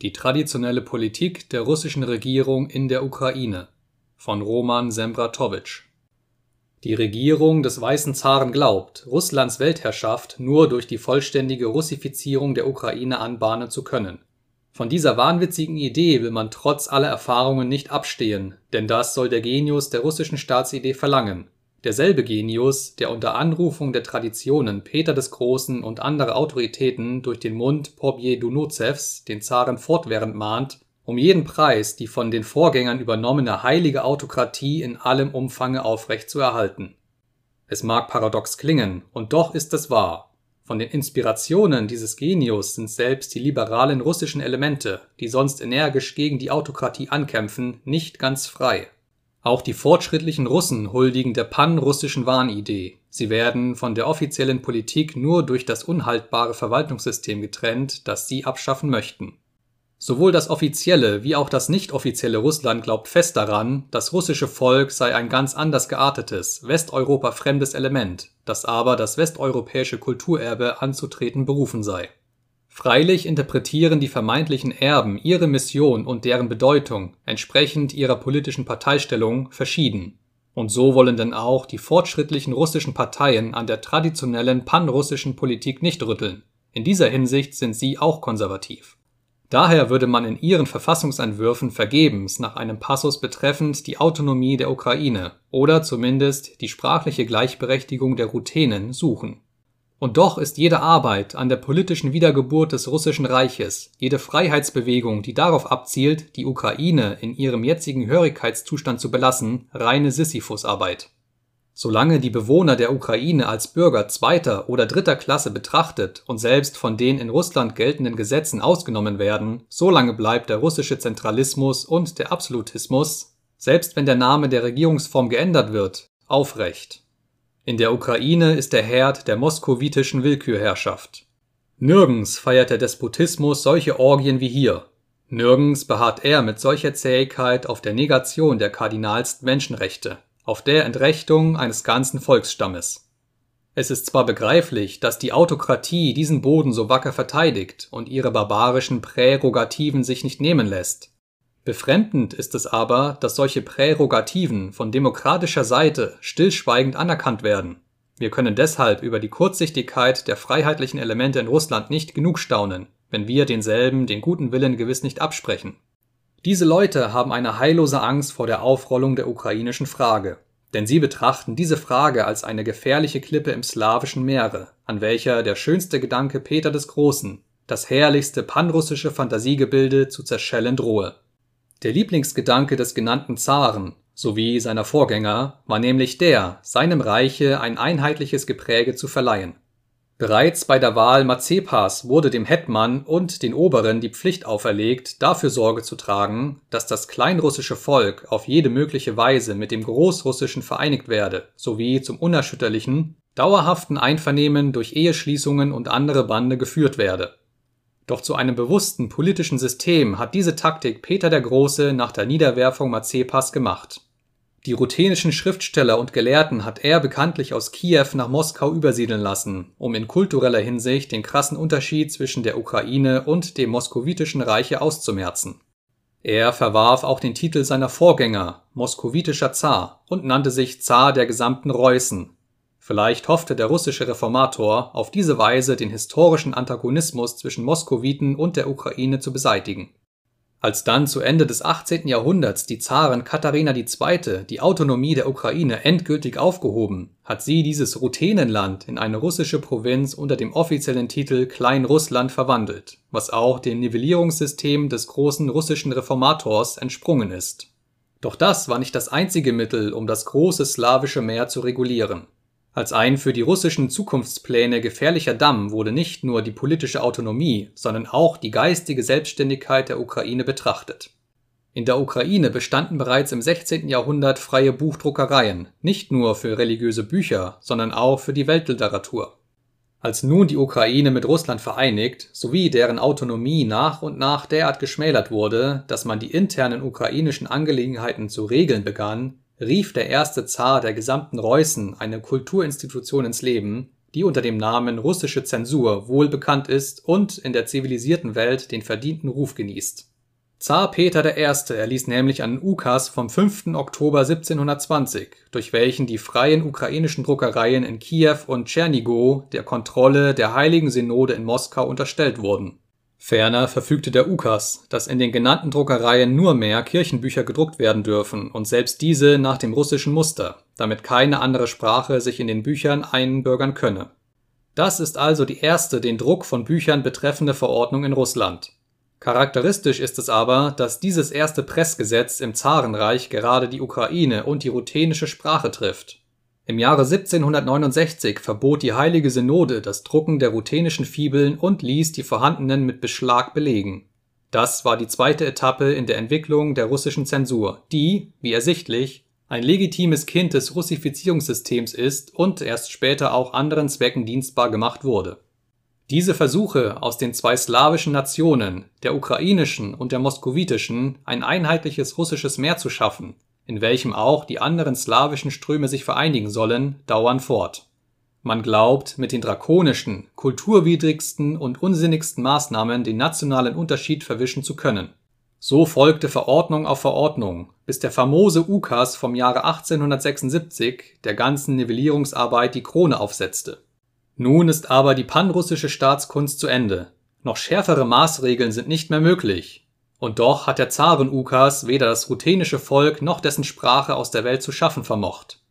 Die traditionelle Politik der russischen Regierung in der Ukraine. Von Roman Sembratowitsch. Die Regierung des Weißen Zaren glaubt, Russlands Weltherrschaft nur durch die vollständige Russifizierung der Ukraine anbahnen zu können. Von dieser wahnwitzigen Idee will man trotz aller Erfahrungen nicht abstehen, denn das soll der Genius der russischen Staatsidee verlangen Derselbe Genius, der unter Anrufung der Traditionen Peter des Großen und anderer Autoritäten durch den Mund Pobjedunozews den Zaren fortwährend mahnt, um jeden Preis die von den Vorgängern übernommene heilige Autokratie in allem Umfange aufrecht zu erhalten. Es mag paradox klingen, und doch ist es wahr. Von den Inspirationen dieses Genius sind selbst die liberalen russischen Elemente, die sonst energisch gegen die Autokratie ankämpfen, nicht ganz frei auch die fortschrittlichen Russen huldigen der panrussischen Wahnidee, sie werden von der offiziellen Politik nur durch das unhaltbare Verwaltungssystem getrennt, das sie abschaffen möchten. Sowohl das offizielle wie auch das nicht-offizielle Russland glaubt fest daran, das russische Volk sei ein ganz anders geartetes, Westeuropa fremdes Element, das aber das westeuropäische Kulturerbe anzutreten berufen sei Freilich interpretieren die vermeintlichen Erben ihre Mission und deren Bedeutung entsprechend ihrer politischen Parteistellung verschieden, und so wollen denn auch die fortschrittlichen russischen Parteien an der traditionellen panrussischen Politik nicht rütteln, in dieser Hinsicht sind sie auch konservativ. Daher würde man in ihren Verfassungsentwürfen vergebens nach einem Passus betreffend die Autonomie der Ukraine oder zumindest die sprachliche Gleichberechtigung der Ruthenen suchen und doch ist jede Arbeit an der politischen Wiedergeburt des Russischen Reiches, jede Freiheitsbewegung, die darauf abzielt, die Ukraine in ihrem jetzigen Hörigkeitszustand zu belassen, reine Sisyphusarbeit. Solange die Bewohner der Ukraine als Bürger zweiter oder dritter Klasse betrachtet und selbst von den in Russland geltenden Gesetzen ausgenommen werden, solange bleibt der russische Zentralismus und der Absolutismus, selbst wenn der Name der Regierungsform geändert wird, aufrecht in der Ukraine ist der Herd der moskowitischen Willkürherrschaft. Nirgends feiert der Despotismus solche Orgien wie hier. Nirgends beharrt er mit solcher Zähigkeit auf der Negation der kardinalsten Menschenrechte, auf der Entrechtung eines ganzen Volksstammes. Es ist zwar begreiflich, dass die Autokratie diesen Boden so wacker verteidigt und ihre barbarischen Prärogativen sich nicht nehmen lässt, Befremdend ist es aber, dass solche Prärogativen von demokratischer Seite stillschweigend anerkannt werden. Wir können deshalb über die Kurzsichtigkeit der freiheitlichen Elemente in Russland nicht genug staunen, wenn wir denselben den guten Willen gewiss nicht absprechen. Diese Leute haben eine heillose Angst vor der Aufrollung der ukrainischen Frage, denn sie betrachten diese Frage als eine gefährliche Klippe im slawischen Meere, an welcher der schönste Gedanke Peter des Großen, das herrlichste panrussische Fantasiegebilde zu zerschellen drohe der Lieblingsgedanke des genannten Zaren sowie seiner Vorgänger war nämlich der, seinem Reiche ein einheitliches Gepräge zu verleihen. Bereits bei der Wahl Mazepas wurde dem Hetman und den Oberen die Pflicht auferlegt, dafür Sorge zu tragen, dass das kleinrussische Volk auf jede mögliche Weise mit dem Großrussischen vereinigt werde, sowie zum unerschütterlichen, dauerhaften Einvernehmen durch Eheschließungen und andere Bande geführt werde doch zu einem bewussten politischen System hat diese Taktik Peter der Große nach der Niederwerfung Mazepas gemacht. Die ruthenischen Schriftsteller und Gelehrten hat er bekanntlich aus Kiew nach Moskau übersiedeln lassen, um in kultureller Hinsicht den krassen Unterschied zwischen der Ukraine und dem moskowitischen Reiche auszumerzen. Er verwarf auch den Titel seiner Vorgänger, moskowitischer Zar, und nannte sich Zar der gesamten Reußen, Vielleicht hoffte der russische Reformator auf diese Weise den historischen Antagonismus zwischen Moskowiten und der Ukraine zu beseitigen. Als dann zu Ende des 18. Jahrhunderts die Zarin Katharina II. die Autonomie der Ukraine endgültig aufgehoben, hat sie dieses Ruthenenland in eine russische Provinz unter dem offiziellen Titel Kleinrussland verwandelt, was auch dem Nivellierungssystem des großen russischen Reformators entsprungen ist. Doch das war nicht das einzige Mittel, um das große slawische Meer zu regulieren als ein für die russischen Zukunftspläne gefährlicher Damm wurde nicht nur die politische Autonomie, sondern auch die geistige Selbstständigkeit der Ukraine betrachtet. In der Ukraine bestanden bereits im 16. Jahrhundert freie Buchdruckereien, nicht nur für religiöse Bücher, sondern auch für die Weltliteratur. Als nun die Ukraine mit Russland vereinigt, sowie deren Autonomie nach und nach derart geschmälert wurde, dass man die internen ukrainischen Angelegenheiten zu regeln begann rief der erste Zar der gesamten Reußen eine Kulturinstitution ins Leben, die unter dem Namen russische Zensur wohl bekannt ist und in der zivilisierten Welt den verdienten Ruf genießt. Zar Peter I. erließ nämlich einen Ukas vom 5. Oktober 1720, durch welchen die freien ukrainischen Druckereien in Kiew und Tschernigow der Kontrolle der Heiligen Synode in Moskau unterstellt wurden. Ferner verfügte der Ukas, dass in den genannten Druckereien nur mehr Kirchenbücher gedruckt werden dürfen und selbst diese nach dem russischen Muster, damit keine andere Sprache sich in den Büchern einbürgern könne. Das ist also die erste den Druck von Büchern betreffende Verordnung in Russland Charakteristisch ist es aber, dass dieses erste Pressgesetz im Zarenreich gerade die Ukraine und die ruthenische Sprache trifft. Im Jahre 1769 verbot die Heilige Synode das Drucken der ruthenischen Fibeln und ließ die vorhandenen mit Beschlag belegen. Das war die zweite Etappe in der Entwicklung der russischen Zensur, die, wie ersichtlich, ein legitimes Kind des Russifizierungssystems ist und erst später auch anderen Zwecken dienstbar gemacht wurde diese Versuche, aus den zwei slawischen Nationen, der ukrainischen und der moskowitischen, ein einheitliches russisches Meer zu schaffen, in welchem auch die anderen slawischen Ströme sich vereinigen sollen, dauern fort. Man glaubt, mit den drakonischen, kulturwidrigsten und unsinnigsten Maßnahmen den nationalen Unterschied verwischen zu können. So folgte Verordnung auf Verordnung, bis der famose Ukas vom Jahre 1876 der ganzen Nivellierungsarbeit die Krone aufsetzte nun ist aber die panrussische Staatskunst zu Ende. Noch schärfere Maßregeln sind nicht mehr möglich. Und doch hat der Zaren-Ukas weder das ruthenische Volk noch dessen Sprache aus der Welt zu schaffen vermocht.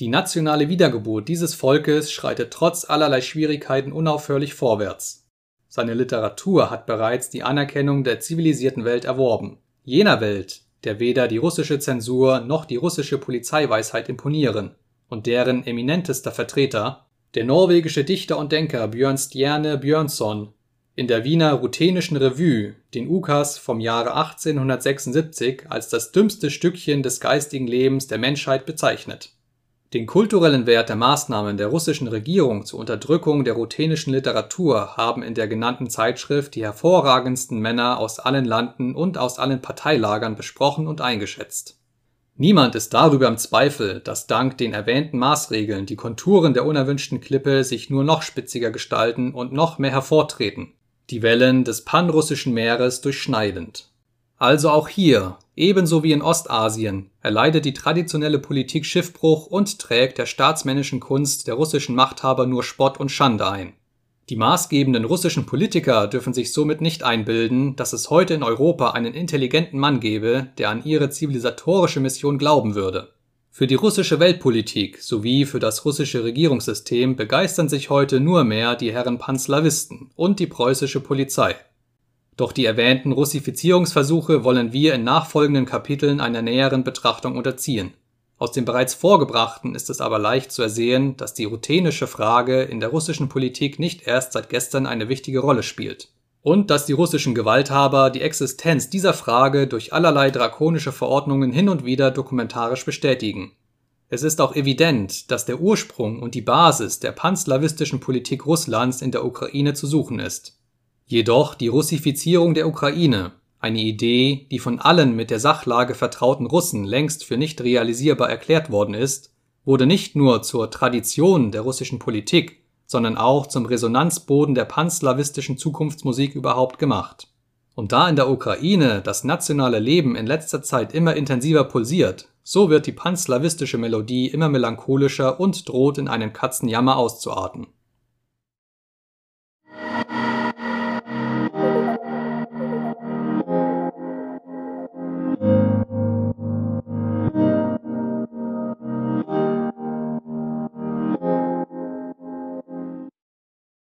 Die nationale Wiedergeburt dieses Volkes schreitet trotz allerlei Schwierigkeiten unaufhörlich vorwärts. Seine Literatur hat bereits die Anerkennung der zivilisierten Welt erworben. Jener Welt, der weder die russische Zensur noch die russische Polizeiweisheit imponieren und deren eminentester Vertreter der norwegische Dichter und Denker Björnstjerne Björnson in der Wiener Ruthenischen Revue den Ukas vom Jahre 1876 als das dümmste Stückchen des geistigen Lebens der Menschheit bezeichnet. Den kulturellen Wert der Maßnahmen der russischen Regierung zur Unterdrückung der ruthenischen Literatur haben in der genannten Zeitschrift die hervorragendsten Männer aus allen Landen und aus allen Parteilagern besprochen und eingeschätzt Niemand ist darüber im Zweifel, dass dank den erwähnten Maßregeln die Konturen der unerwünschten Klippe sich nur noch spitziger gestalten und noch mehr hervortreten, die Wellen des panrussischen Meeres durchschneidend. Also auch hier, ebenso wie in Ostasien, erleidet die traditionelle Politik Schiffbruch und trägt der staatsmännischen Kunst der russischen Machthaber nur Spott und Schande ein die maßgebenden russischen Politiker dürfen sich somit nicht einbilden, dass es heute in Europa einen intelligenten Mann gäbe, der an ihre zivilisatorische Mission glauben würde. Für die russische Weltpolitik sowie für das russische Regierungssystem begeistern sich heute nur mehr die Herren Panslawisten und die preußische Polizei. Doch die erwähnten Russifizierungsversuche wollen wir in nachfolgenden Kapiteln einer näheren Betrachtung unterziehen aus dem bereits Vorgebrachten ist es aber leicht zu ersehen, dass die ruthenische Frage in der russischen Politik nicht erst seit gestern eine wichtige Rolle spielt. Und dass die russischen Gewalthaber die Existenz dieser Frage durch allerlei drakonische Verordnungen hin und wieder dokumentarisch bestätigen. Es ist auch evident, dass der Ursprung und die Basis der panslawistischen Politik Russlands in der Ukraine zu suchen ist. Jedoch die Russifizierung der Ukraine eine Idee, die von allen mit der Sachlage vertrauten Russen längst für nicht realisierbar erklärt worden ist, wurde nicht nur zur Tradition der russischen Politik, sondern auch zum Resonanzboden der panslawistischen Zukunftsmusik überhaupt gemacht. Und da in der Ukraine das nationale Leben in letzter Zeit immer intensiver pulsiert, so wird die panslawistische Melodie immer melancholischer und droht in einen Katzenjammer auszuarten